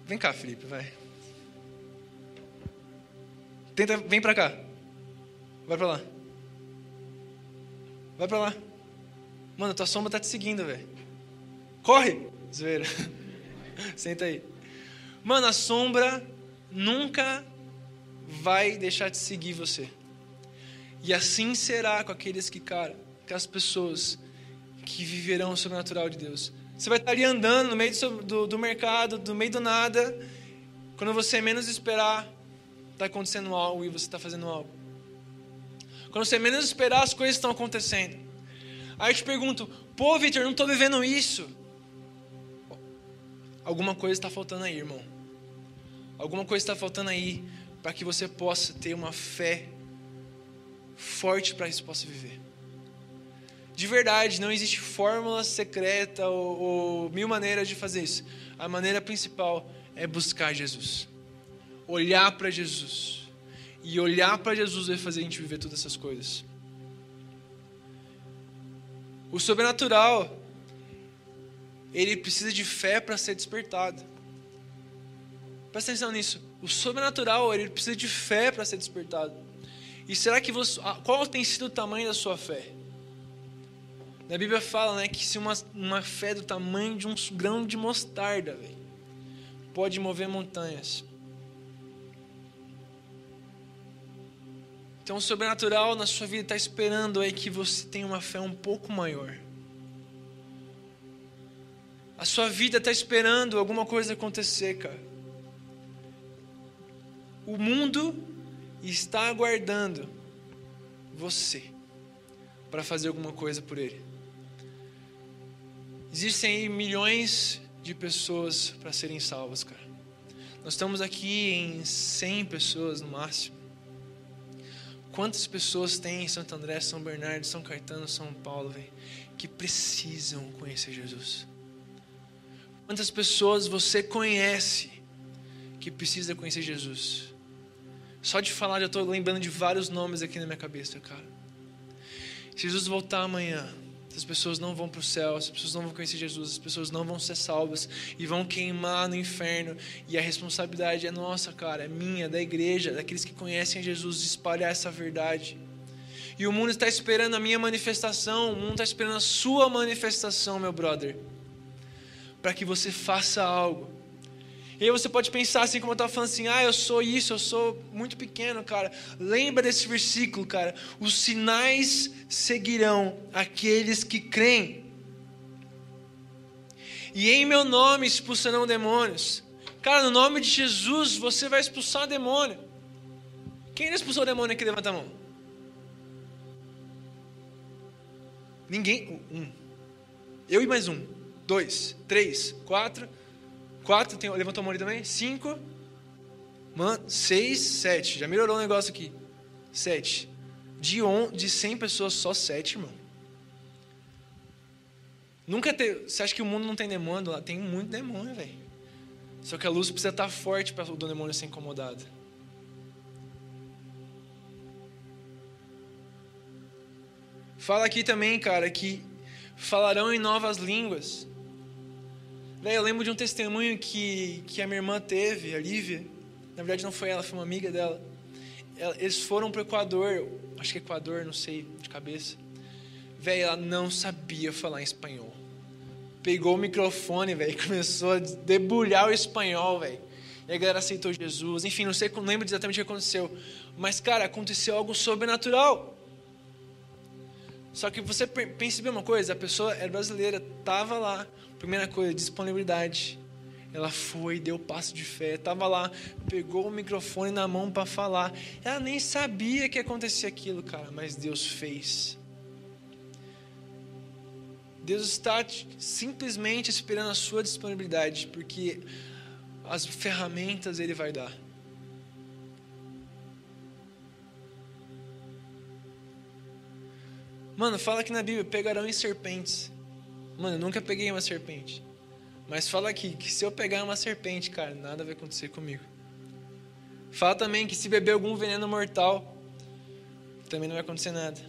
Vem cá, Felipe, vai. Tenta, vem para cá. Vai para lá. Vai para lá. Mano, tua sombra tá te seguindo, velho. Corre! Zoeira. <laughs> Senta aí. Mano, a sombra nunca vai deixar de seguir você. E assim será com aqueles que, cara, com as pessoas que viverão o sobrenatural de Deus. Você vai estar ali andando no meio do, do, do mercado, no meio do nada, quando você menos esperar, está acontecendo algo e você está fazendo algo. Quando você menos esperar, as coisas estão acontecendo. Aí eu te pergunto, pô, Victor, não estou vivendo isso. Alguma coisa está faltando aí, irmão. Alguma coisa está faltando aí para que você possa ter uma fé forte para isso possa viver. De verdade, não existe fórmula secreta ou, ou mil maneiras de fazer isso. A maneira principal é buscar Jesus, olhar para Jesus. E olhar para Jesus vai fazer a gente viver todas essas coisas. O sobrenatural, ele precisa de fé para ser despertado. Presta atenção nisso. O sobrenatural, ele precisa de fé para ser despertado. E será que você, qual tem sido o tamanho da sua fé? Na Bíblia fala, né, que se uma, uma fé do tamanho de um grão de mostarda, véio, pode mover montanhas. Então, o sobrenatural na sua vida está esperando aí que você tenha uma fé um pouco maior. A sua vida está esperando alguma coisa acontecer, cara. O mundo está aguardando você para fazer alguma coisa por ele. Existem aí milhões de pessoas para serem salvas, cara. Nós estamos aqui em 100 pessoas no máximo. Quantas pessoas tem em Santo André, São Bernardo, São Caetano, São Paulo, véio, que precisam conhecer Jesus? Quantas pessoas você conhece que precisa conhecer Jesus? Só de falar, já estou lembrando de vários nomes aqui na minha cabeça, cara. Se Jesus voltar amanhã, as pessoas não vão para o céu, as pessoas não vão conhecer Jesus, as pessoas não vão ser salvas e vão queimar no inferno. E a responsabilidade é nossa, cara, é minha, da igreja, daqueles que conhecem Jesus, de espalhar essa verdade. E o mundo está esperando a minha manifestação, o mundo está esperando a sua manifestação, meu brother, para que você faça algo e aí você pode pensar assim, como eu estava falando assim, ah, eu sou isso, eu sou muito pequeno, cara. Lembra desse versículo, cara. Os sinais seguirão aqueles que creem. E em meu nome expulsarão demônios. Cara, no nome de Jesus você vai expulsar demônio. Quem expulsou o demônio aqui? Levanta a mão. Ninguém. Um. Eu e mais um. Dois, três, quatro. Quatro, tem, levantou a mão ali também? Cinco. Man, seis, sete. Já melhorou o negócio aqui. Sete. De, on, de 100 pessoas, só sete, irmão. Nunca ter. Você acha que o mundo não tem demônio? Lá tem muito demônio, velho. Só que a luz precisa estar forte para o demônio ser incomodado. Fala aqui também, cara, que falarão em novas línguas. Véio, eu lembro de um testemunho que, que a minha irmã teve, a Lívia. Na verdade, não foi ela, foi uma amiga dela. Eles foram para o Equador, acho que Equador, não sei de cabeça. Velho, ela não sabia falar espanhol. Pegou o microfone, velho, <laughs> começou a debulhar o espanhol, velho. E a galera aceitou Jesus. Enfim, não sei, não lembro exatamente o que aconteceu. Mas, cara, aconteceu algo sobrenatural. Só que você pensa bem uma coisa, a pessoa era brasileira, tava lá. Primeira coisa, disponibilidade. Ela foi, deu passo de fé, tava lá, pegou o microfone na mão para falar. Ela nem sabia que acontecia aquilo, cara, mas Deus fez. Deus está simplesmente esperando a sua disponibilidade, porque as ferramentas Ele vai dar. Mano, fala aqui na Bíblia: pegarão em serpentes. Mano, eu nunca peguei uma serpente. Mas fala aqui que se eu pegar uma serpente, cara, nada vai acontecer comigo. Fala também que se beber algum veneno mortal, também não vai acontecer nada.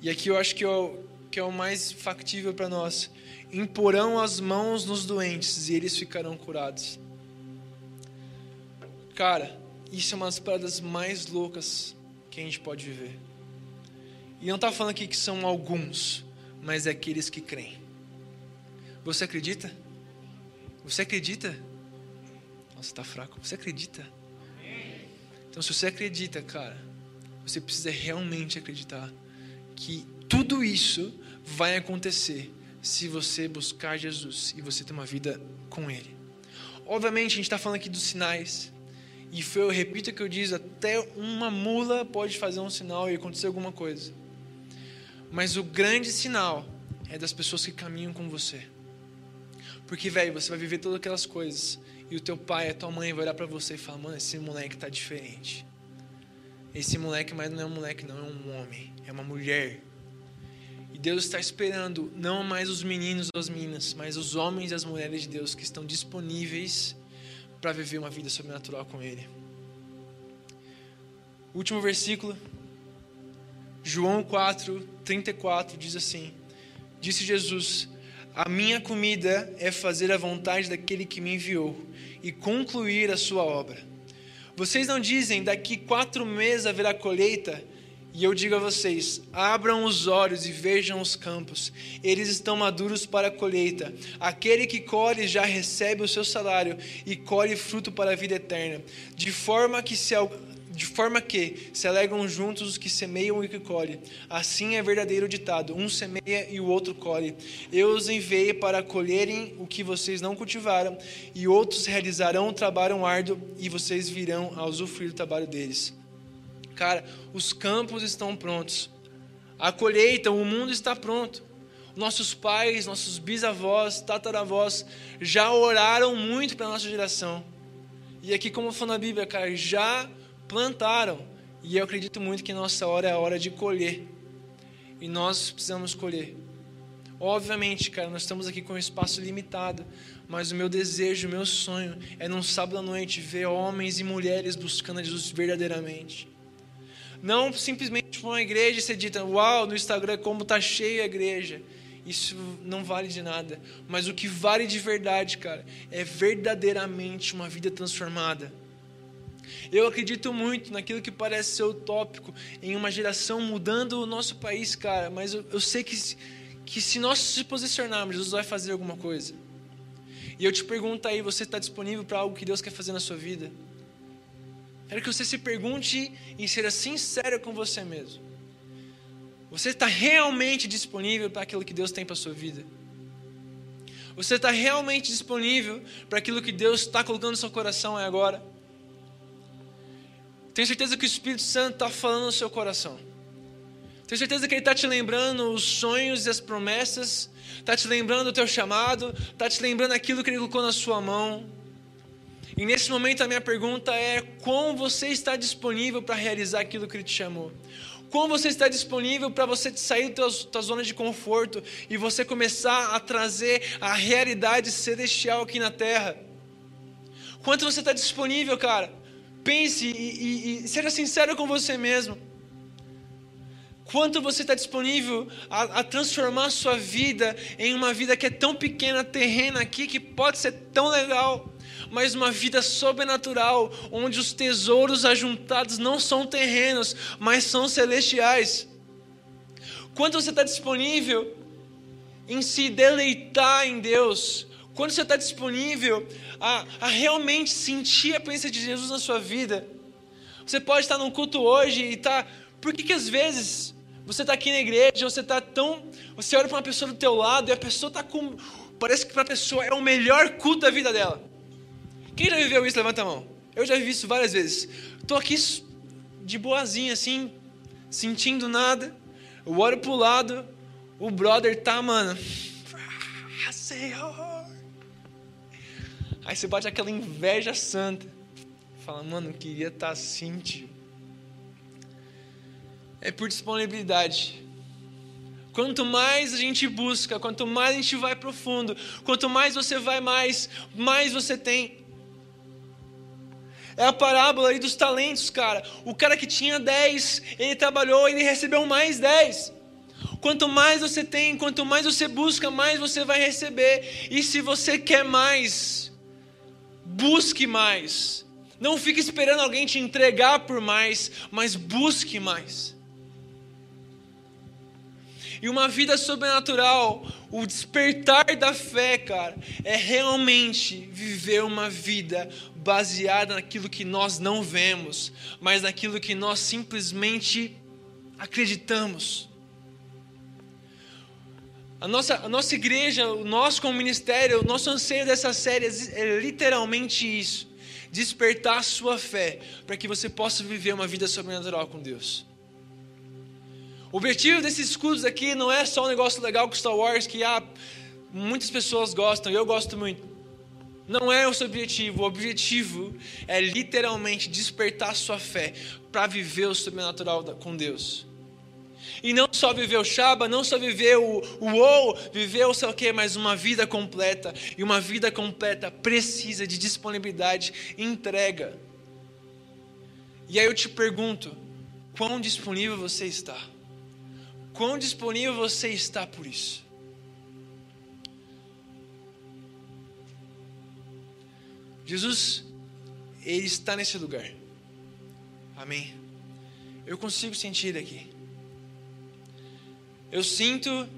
E aqui eu acho que é o, que é o mais factível para nós. Imporão as mãos nos doentes e eles ficarão curados. Cara, isso é uma das paradas mais loucas que a gente pode viver. E não está falando aqui que são alguns, mas é aqueles que creem. Você acredita? Você acredita? Nossa, está fraco. Você acredita? Então, se você acredita, cara, você precisa realmente acreditar que tudo isso vai acontecer se você buscar Jesus e você ter uma vida com Ele. Obviamente, a gente está falando aqui dos sinais. E foi, eu repito o que eu disse, até uma mula pode fazer um sinal e acontecer alguma coisa. Mas o grande sinal é das pessoas que caminham com você. Porque, velho, você vai viver todas aquelas coisas. E o teu pai, a tua mãe vai olhar para você e falar: Mano, esse moleque tá diferente. Esse moleque, mas não é um moleque, não, é um homem, é uma mulher. E Deus está esperando não mais os meninos ou as meninas, mas os homens e as mulheres de Deus que estão disponíveis para viver uma vida sobrenatural com Ele. Último versículo, João 4, 34 diz assim: Disse Jesus: A minha comida é fazer a vontade daquele que me enviou e concluir a sua obra. Vocês não dizem daqui quatro meses haverá colheita? E eu digo a vocês: abram os olhos e vejam os campos, eles estão maduros para a colheita. Aquele que colhe já recebe o seu salário e colhe fruto para a vida eterna, de forma que se de forma que se alegram juntos os que semeiam e que colhem. Assim é verdadeiro ditado: um semeia e o outro colhe. Eu os enviei para colherem o que vocês não cultivaram, e outros realizarão o trabalho árduo, e vocês virão a usufruir do trabalho deles. Cara, os campos estão prontos. A colheita, o mundo está pronto. Nossos pais, nossos bisavós, tataravós já oraram muito para a nossa geração. E aqui, como foi na Bíblia, cara, já plantaram. E eu acredito muito que nossa hora é a hora de colher. E nós precisamos colher. Obviamente, cara, nós estamos aqui com um espaço limitado, mas o meu desejo, o meu sonho é num sábado à noite ver homens e mulheres buscando a Jesus verdadeiramente. Não simplesmente uma igreja e ser dita, uau, no Instagram como está cheia a igreja. Isso não vale de nada. Mas o que vale de verdade, cara, é verdadeiramente uma vida transformada. Eu acredito muito naquilo que parece ser utópico, em uma geração mudando o nosso país, cara. Mas eu, eu sei que, que se nós se posicionarmos, Jesus vai fazer alguma coisa. E eu te pergunto aí, você está disponível para algo que Deus quer fazer na sua vida? Quero que você se pergunte e seja sincero com você mesmo. Você está realmente disponível para aquilo que Deus tem para a sua vida? Você está realmente disponível para aquilo que Deus está colocando no seu coração agora? Tenho certeza que o Espírito Santo está falando no seu coração. Tenho certeza que Ele está te lembrando os sonhos e as promessas, está te lembrando o teu chamado, está te lembrando aquilo que Ele colocou na sua mão. E nesse momento a minha pergunta é: como você está disponível para realizar aquilo que Ele te chamou? Como você está disponível para você sair da tua zona de conforto e você começar a trazer a realidade celestial aqui na terra? Quanto você está disponível, cara? Pense e, e, e seja sincero com você mesmo. Quanto você está disponível a, a, transformar a sua vida em uma vida que é tão pequena, terrena aqui, que pode ser tão legal, mas uma vida sobrenatural, onde os tesouros ajuntados não são terrenos, mas são celestiais. Quanto você está disponível em se deleitar em Deus, quando você está disponível a, a realmente sentir a presença de Jesus na sua vida, você pode estar num culto hoje e. Tá, por que, que às vezes você está aqui na igreja, você está tão. Você olha para uma pessoa do teu lado e a pessoa está com. Parece que para a pessoa é o melhor culto da vida dela. Quem já viveu isso? Levanta a mão. Eu já vivi isso várias vezes. Estou aqui de boazinha, assim, sentindo nada. Eu olho para o lado, o brother tá, mano. <laughs> Ah, Senhor. Aí você bate aquela inveja santa. Fala, mano, eu queria estar tá assim, tio. É por disponibilidade. Quanto mais a gente busca, quanto mais a gente vai profundo, quanto mais você vai mais, mais você tem. É a parábola aí dos talentos, cara. O cara que tinha 10, ele trabalhou e ele recebeu mais 10. Quanto mais você tem, quanto mais você busca, mais você vai receber. E se você quer mais, busque mais. Não fique esperando alguém te entregar por mais, mas busque mais. E uma vida sobrenatural, o despertar da fé, cara, é realmente viver uma vida baseada naquilo que nós não vemos, mas naquilo que nós simplesmente acreditamos. A nossa, a nossa igreja, o nosso como ministério, o nosso anseio dessa série é literalmente isso: despertar a sua fé, para que você possa viver uma vida sobrenatural com Deus. O objetivo desses escudos aqui não é só um negócio legal com Star Wars que ah, muitas pessoas gostam, eu gosto muito. Não é o seu objetivo. O objetivo é literalmente despertar a sua fé para viver o sobrenatural com Deus. E não só viver o Shaba, não só viver o, ou, viver o sei o que, mas uma vida completa. E uma vida completa precisa de disponibilidade e entrega. E aí eu te pergunto: quão disponível você está? Quão disponível você está por isso? Jesus, Ele está nesse lugar. Amém. Eu consigo sentir aqui. Eu sinto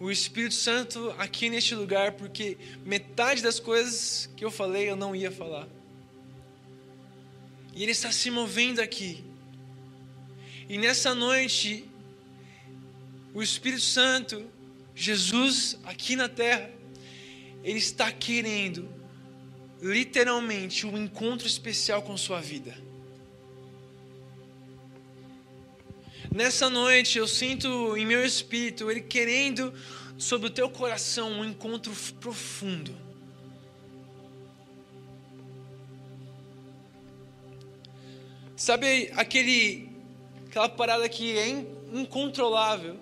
o Espírito Santo aqui neste lugar, porque metade das coisas que eu falei eu não ia falar. E Ele está se movendo aqui. E nessa noite, o Espírito Santo, Jesus aqui na terra, Ele está querendo, literalmente, um encontro especial com sua vida. Nessa noite eu sinto em meu espírito Ele querendo sobre o teu coração um encontro profundo. Sabe aquele aquela parada que é incontrolável?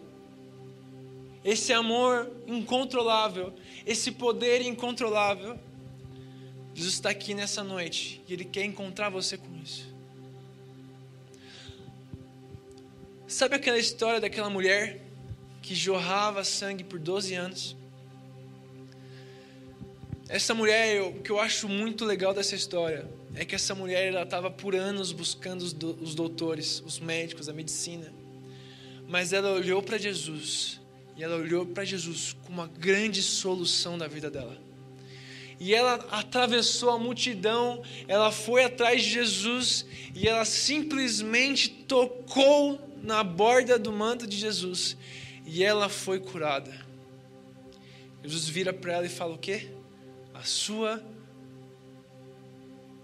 Esse amor incontrolável, esse poder incontrolável. Jesus está aqui nessa noite e Ele quer encontrar você com isso. Sabe aquela história daquela mulher que jorrava sangue por 12 anos? Essa mulher, o que eu acho muito legal dessa história é que essa mulher ela estava por anos buscando os, do, os doutores, os médicos, a medicina, mas ela olhou para Jesus e ela olhou para Jesus com uma grande solução da vida dela. E ela atravessou a multidão, ela foi atrás de Jesus e ela simplesmente tocou na borda do manto de Jesus e ela foi curada. Jesus vira para ela e fala o quê? A sua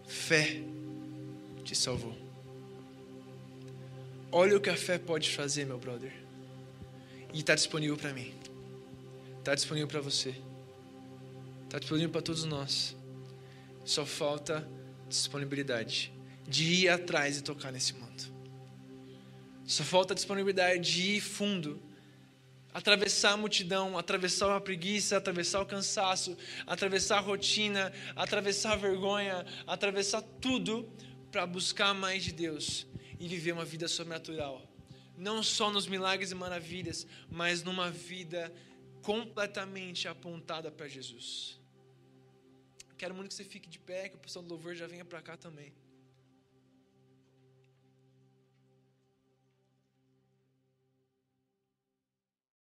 fé te salvou. Olha o que a fé pode fazer, meu brother. E está disponível para mim. Está disponível para você. Está disponível para todos nós. Só falta disponibilidade de ir atrás e tocar nesse manto. Só falta disponibilidade de ir fundo, atravessar a multidão, atravessar a preguiça, atravessar o cansaço, atravessar a rotina, atravessar a vergonha, atravessar tudo para buscar mais de Deus e viver uma vida sobrenatural. não só nos milagres e maravilhas, mas numa vida completamente apontada para Jesus. Quero muito que você fique de pé, que o pessoal do louvor já venha para cá também.